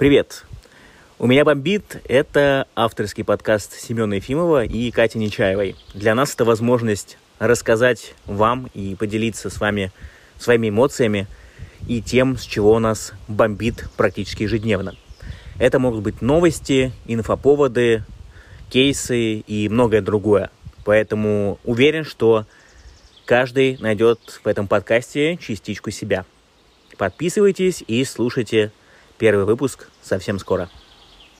Привет! У меня бомбит – это авторский подкаст Семена Ефимова и Кати Нечаевой. Для нас это возможность рассказать вам и поделиться с вами своими эмоциями и тем, с чего нас бомбит практически ежедневно. Это могут быть новости, инфоповоды, кейсы и многое другое. Поэтому уверен, что каждый найдет в этом подкасте частичку себя. Подписывайтесь и слушайте Первый выпуск совсем скоро.